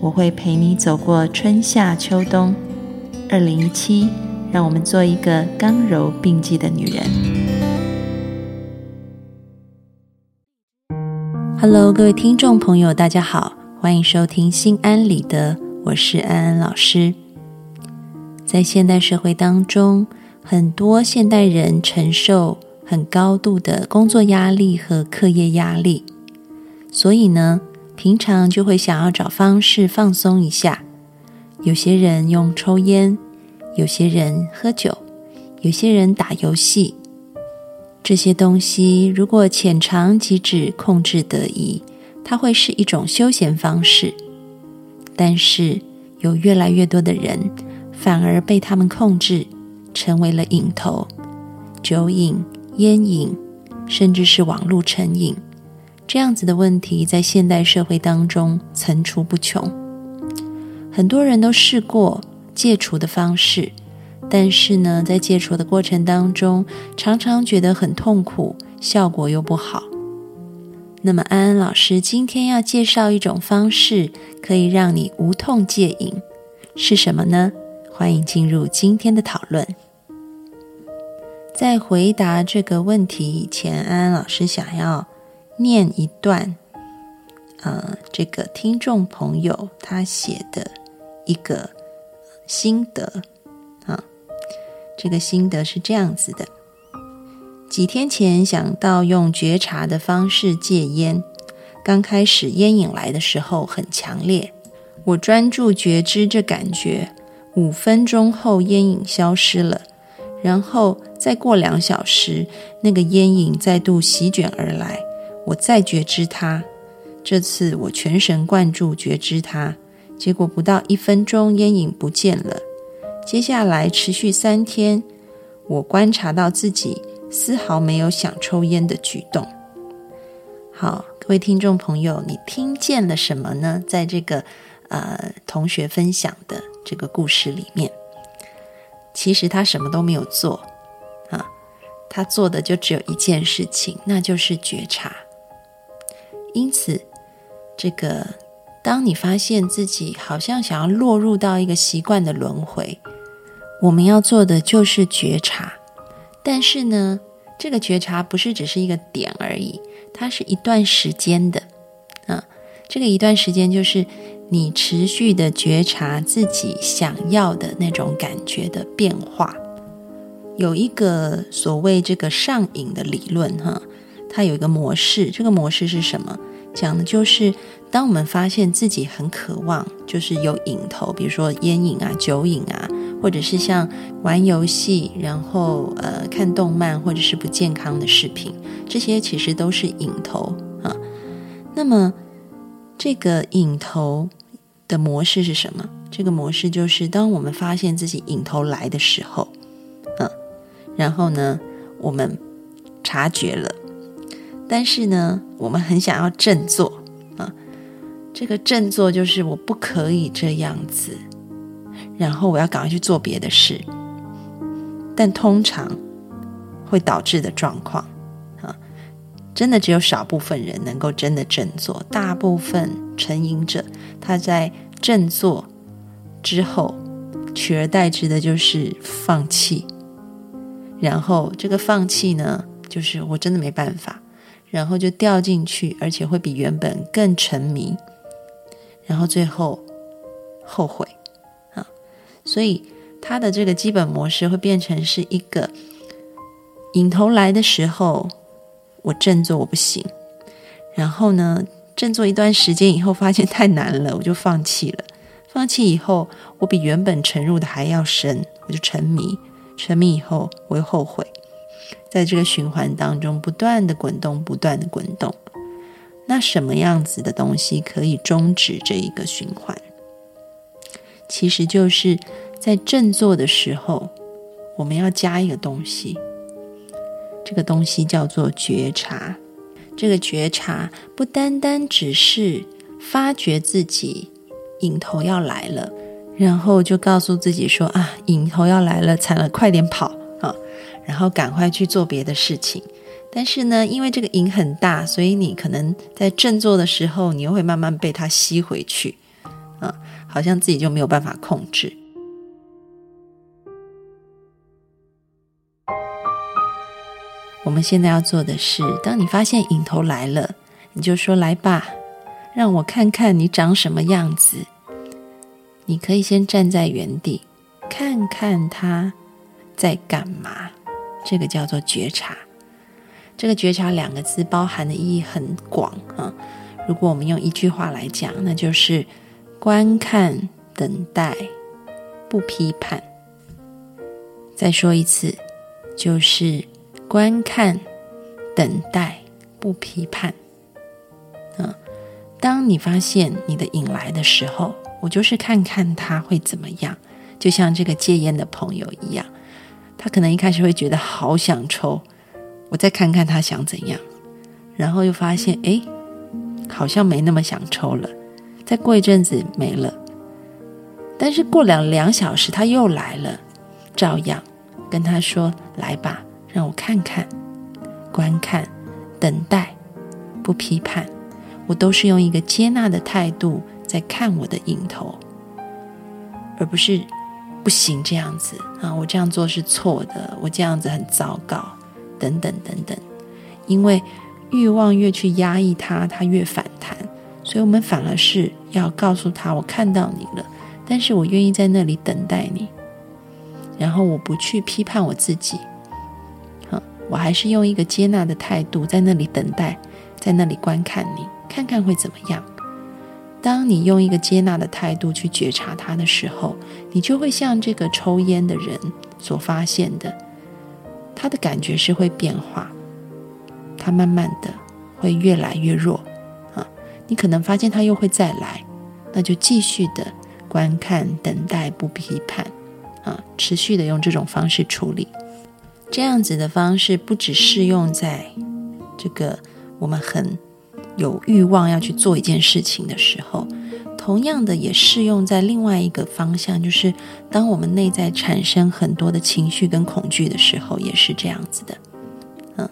我会陪你走过春夏秋冬。二零一七，让我们做一个刚柔并济的女人。Hello，各位听众朋友，大家好，欢迎收听《心安理得》，我是安安老师。在现代社会当中，很多现代人承受很高度的工作压力和课业压力，所以呢。平常就会想要找方式放松一下，有些人用抽烟，有些人喝酒，有些人打游戏。这些东西如果浅尝即止、控制得宜，它会是一种休闲方式。但是有越来越多的人反而被他们控制，成为了瘾头，酒瘾、烟瘾，甚至是网络成瘾。这样子的问题在现代社会当中层出不穷，很多人都试过戒除的方式，但是呢，在戒除的过程当中，常常觉得很痛苦，效果又不好。那么，安安老师今天要介绍一种方式，可以让你无痛戒瘾，是什么呢？欢迎进入今天的讨论。在回答这个问题以前，安安老师想要。念一段，呃，这个听众朋友他写的一个心得啊，这个心得是这样子的：几天前想到用觉察的方式戒烟，刚开始烟瘾来的时候很强烈，我专注觉知这感觉，五分钟后烟瘾消失了，然后再过两小时，那个烟瘾再度席卷而来。我再觉知它，这次我全神贯注觉知它，结果不到一分钟，烟瘾不见了。接下来持续三天，我观察到自己丝毫没有想抽烟的举动。好，各位听众朋友，你听见了什么呢？在这个呃同学分享的这个故事里面，其实他什么都没有做啊，他做的就只有一件事情，那就是觉察。因此，这个当你发现自己好像想要落入到一个习惯的轮回，我们要做的就是觉察。但是呢，这个觉察不是只是一个点而已，它是一段时间的。啊，这个一段时间就是你持续的觉察自己想要的那种感觉的变化。有一个所谓这个上瘾的理论，哈。它有一个模式，这个模式是什么？讲的就是当我们发现自己很渴望，就是有瘾头，比如说烟瘾啊、酒瘾啊，或者是像玩游戏，然后呃看动漫，或者是不健康的视频，这些其实都是瘾头啊。那么这个瘾头的模式是什么？这个模式就是当我们发现自己瘾头来的时候，嗯，然后呢，我们察觉了。但是呢，我们很想要振作啊！这个振作就是我不可以这样子，然后我要赶快去做别的事。但通常会导致的状况啊，真的只有少部分人能够真的振作，大部分成瘾者他在振作之后，取而代之的就是放弃。然后这个放弃呢，就是我真的没办法。然后就掉进去，而且会比原本更沉迷，然后最后后悔啊！所以他的这个基本模式会变成是一个引头来的时候，我振作我不行，然后呢振作一段时间以后，发现太难了，我就放弃了。放弃以后，我比原本沉入的还要深，我就沉迷，沉迷以后我又后悔。在这个循环当中，不断的滚动，不断的滚动。那什么样子的东西可以终止这一个循环？其实就是在振作的时候，我们要加一个东西，这个东西叫做觉察。这个觉察不单单只是发觉自己影头要来了，然后就告诉自己说啊，影头要来了，惨了，快点跑，然后赶快去做别的事情。但是呢，因为这个影很大，所以你可能在振作的时候，你又会慢慢被它吸回去，啊，好像自己就没有办法控制。我们现在要做的是，当你发现影头来了，你就说：“来吧，让我看看你长什么样子。”你可以先站在原地，看看他在干嘛。这个叫做觉察。这个觉察两个字包含的意义很广啊。如果我们用一句话来讲，那就是观看、等待、不批判。再说一次，就是。观看、等待、不批判。嗯，当你发现你的引来的时候，我就是看看他会怎么样。就像这个戒烟的朋友一样，他可能一开始会觉得好想抽，我再看看他想怎样，然后又发现哎，好像没那么想抽了。再过一阵子没了，但是过两两小时他又来了，照样跟他说：“来吧。”让我看看，观看，等待，不批判，我都是用一个接纳的态度在看我的影头，而不是不行这样子啊！我这样做是错的，我这样子很糟糕，等等等等。因为欲望越去压抑它，它越反弹，所以我们反而是要告诉他：我看到你了，但是我愿意在那里等待你，然后我不去批判我自己。我还是用一个接纳的态度在那里等待，在那里观看你，看看会怎么样。当你用一个接纳的态度去觉察他的时候，你就会像这个抽烟的人所发现的，他的感觉是会变化，他慢慢的会越来越弱啊。你可能发现他又会再来，那就继续的观看、等待、不批判啊，持续的用这种方式处理。这样子的方式不只适用在这个我们很有欲望要去做一件事情的时候，同样的也适用在另外一个方向，就是当我们内在产生很多的情绪跟恐惧的时候，也是这样子的。嗯，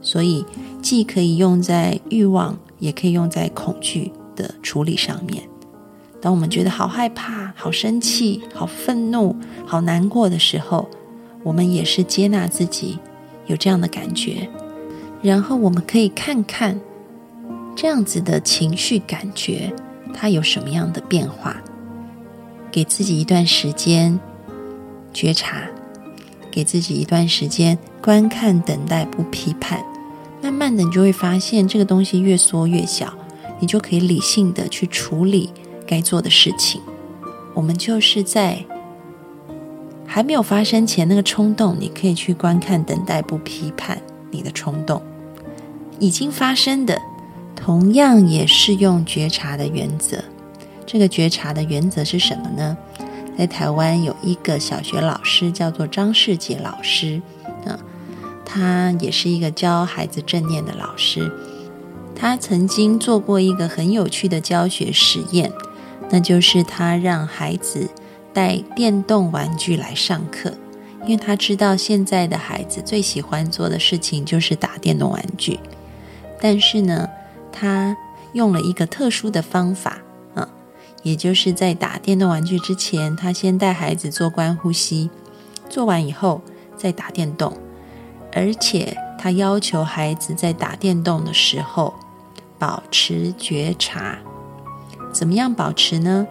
所以既可以用在欲望，也可以用在恐惧的处理上面。当我们觉得好害怕、好生气、好愤怒、好难过的时候，我们也是接纳自己有这样的感觉，然后我们可以看看这样子的情绪感觉它有什么样的变化，给自己一段时间觉察，给自己一段时间观看、等待、不批判，慢慢的你就会发现这个东西越缩越小，你就可以理性的去处理该做的事情。我们就是在。还没有发生前，那个冲动，你可以去观看、等待、不批判你的冲动。已经发生的，同样也适用觉察的原则。这个觉察的原则是什么呢？在台湾有一个小学老师叫做张世杰老师，啊，他也是一个教孩子正念的老师。他曾经做过一个很有趣的教学实验，那就是他让孩子。带电动玩具来上课，因为他知道现在的孩子最喜欢做的事情就是打电动玩具。但是呢，他用了一个特殊的方法啊，也就是在打电动玩具之前，他先带孩子做观呼吸，做完以后再打电动，而且他要求孩子在打电动的时候保持觉察。怎么样保持呢？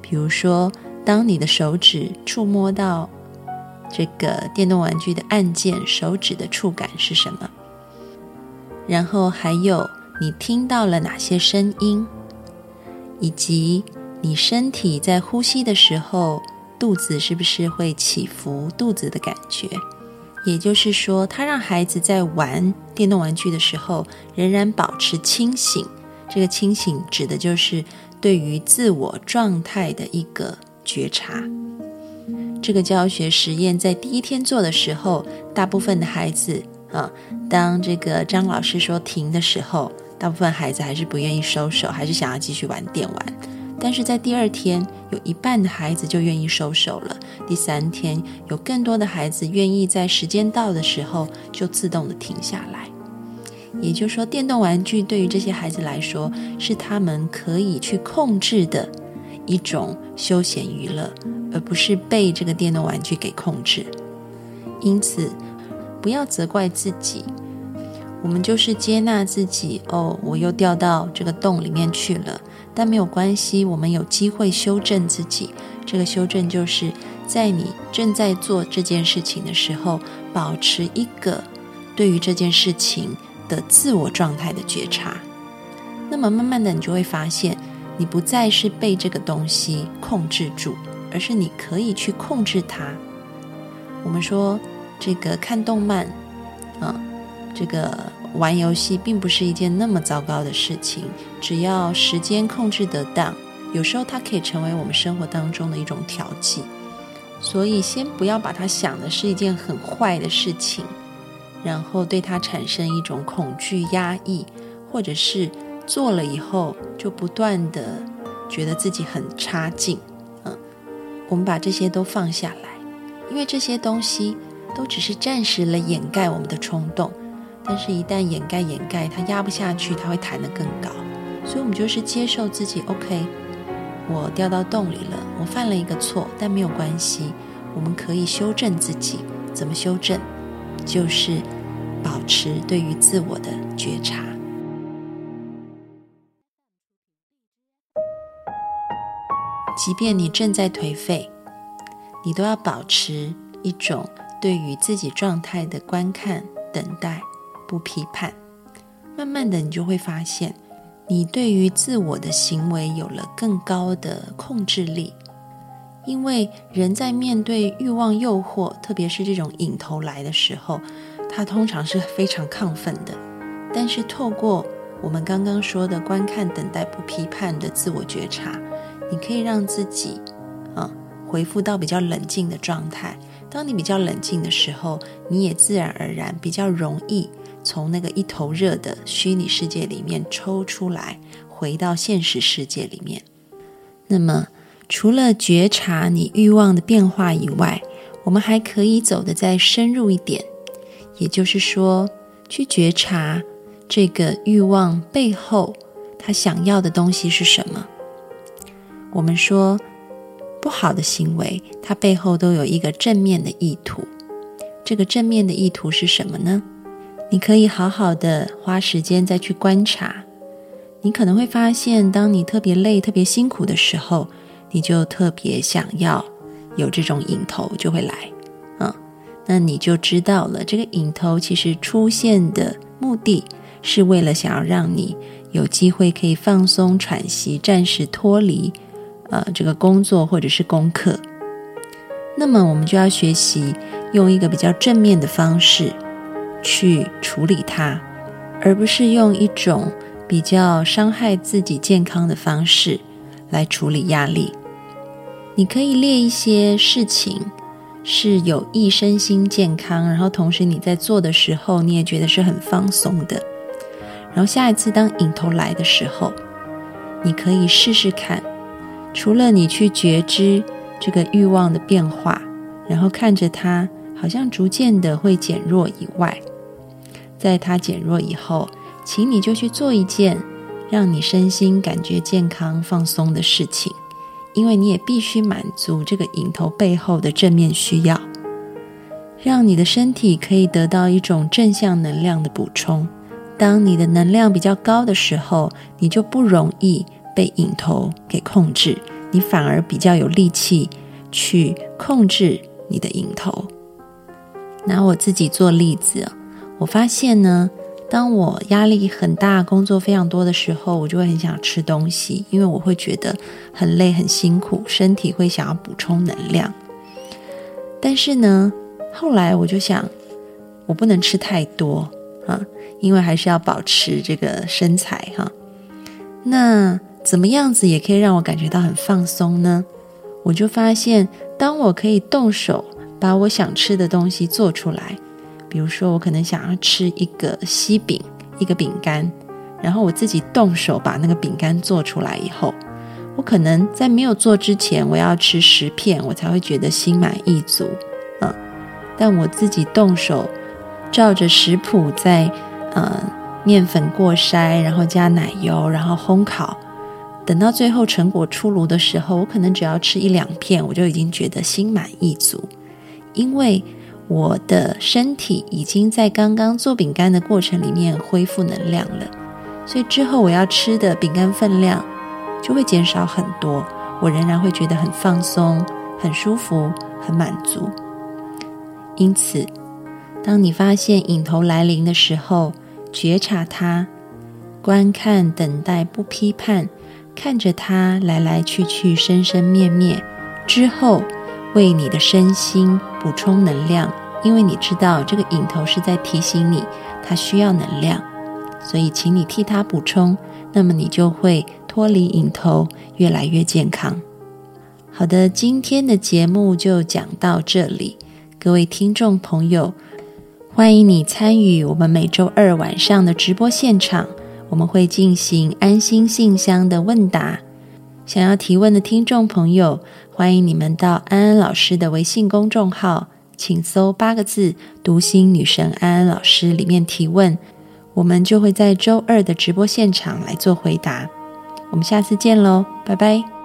比如说。当你的手指触摸到这个电动玩具的按键，手指的触感是什么？然后还有你听到了哪些声音，以及你身体在呼吸的时候，肚子是不是会起伏？肚子的感觉，也就是说，他让孩子在玩电动玩具的时候，仍然保持清醒。这个清醒指的就是对于自我状态的一个。觉察。这个教学实验在第一天做的时候，大部分的孩子啊，当这个张老师说停的时候，大部分孩子还是不愿意收手，还是想要继续玩电玩。但是在第二天，有一半的孩子就愿意收手了。第三天，有更多的孩子愿意在时间到的时候就自动的停下来。也就是说，电动玩具对于这些孩子来说，是他们可以去控制的一种休闲娱乐，而不是被这个电动玩具给控制。因此，不要责怪自己，我们就是接纳自己。哦，我又掉到这个洞里面去了。但没有关系，我们有机会修正自己。这个修正就是在你正在做这件事情的时候，保持一个对于这件事情的自我状态的觉察。那么慢慢的，你就会发现，你不再是被这个东西控制住，而是你可以去控制它。我们说这个看动漫，啊，这个。玩游戏并不是一件那么糟糕的事情，只要时间控制得当，有时候它可以成为我们生活当中的一种调剂。所以，先不要把它想的是一件很坏的事情，然后对它产生一种恐惧、压抑，或者是做了以后就不断的觉得自己很差劲。嗯，我们把这些都放下来，因为这些东西都只是暂时来掩盖我们的冲动。但是，一旦掩盖掩盖，它压不下去，它会弹得更高。所以，我们就是接受自己。OK，我掉到洞里了，我犯了一个错，但没有关系，我们可以修正自己。怎么修正？就是保持对于自我的觉察。即便你正在颓废，你都要保持一种对于自己状态的观看、等待。不批判，慢慢的，你就会发现，你对于自我的行为有了更高的控制力。因为人在面对欲望诱惑，特别是这种引头来的时候，他通常是非常亢奋的。但是透过我们刚刚说的观看、等待、不批判的自我觉察，你可以让自己啊回复到比较冷静的状态。当你比较冷静的时候，你也自然而然比较容易。从那个一头热的虚拟世界里面抽出来，回到现实世界里面。那么，除了觉察你欲望的变化以外，我们还可以走得再深入一点，也就是说，去觉察这个欲望背后他想要的东西是什么。我们说，不好的行为，它背后都有一个正面的意图。这个正面的意图是什么呢？你可以好好的花时间再去观察，你可能会发现，当你特别累、特别辛苦的时候，你就特别想要有这种影头就会来，嗯，那你就知道了，这个影头其实出现的目的是为了想要让你有机会可以放松喘息，暂时脱离呃这个工作或者是功课。那么我们就要学习用一个比较正面的方式。去处理它，而不是用一种比较伤害自己健康的方式来处理压力。你可以列一些事情是有益身心健康，然后同时你在做的时候，你也觉得是很放松的。然后下一次当影头来的时候，你可以试试看，除了你去觉知这个欲望的变化，然后看着它好像逐渐的会减弱以外。在它减弱以后，请你就去做一件让你身心感觉健康、放松的事情，因为你也必须满足这个引头背后的正面需要，让你的身体可以得到一种正向能量的补充。当你的能量比较高的时候，你就不容易被引头给控制，你反而比较有力气去控制你的引头。拿我自己做例子。我发现呢，当我压力很大、工作非常多的时候，我就会很想吃东西，因为我会觉得很累、很辛苦，身体会想要补充能量。但是呢，后来我就想，我不能吃太多啊，因为还是要保持这个身材哈。那怎么样子也可以让我感觉到很放松呢？我就发现，当我可以动手把我想吃的东西做出来，比如说我可能想要吃一个西饼，一个饼干，然后我自己动手把那个饼干做出来以后，我可能在没有做之前，我要吃十片，我才会觉得心满意足，嗯，但我自己动手照着食谱在，呃，面粉过筛，然后加奶油，然后烘烤。等到最后成果出炉的时候，我可能只要吃一两片，我就已经觉得心满意足，因为我的身体已经在刚刚做饼干的过程里面恢复能量了，所以之后我要吃的饼干分量就会减少很多，我仍然会觉得很放松、很舒服、很满足。因此，当你发现影头来临的时候，觉察它，观看、等待，不批判。看着它来来去去、生生灭灭之后，为你的身心补充能量，因为你知道这个影头是在提醒你，它需要能量，所以请你替它补充，那么你就会脱离影头，越来越健康。好的，今天的节目就讲到这里，各位听众朋友，欢迎你参与我们每周二晚上的直播现场。我们会进行安心信箱的问答，想要提问的听众朋友，欢迎你们到安安老师的微信公众号，请搜八个字“读心女神安安老师”里面提问，我们就会在周二的直播现场来做回答。我们下次见喽，拜拜。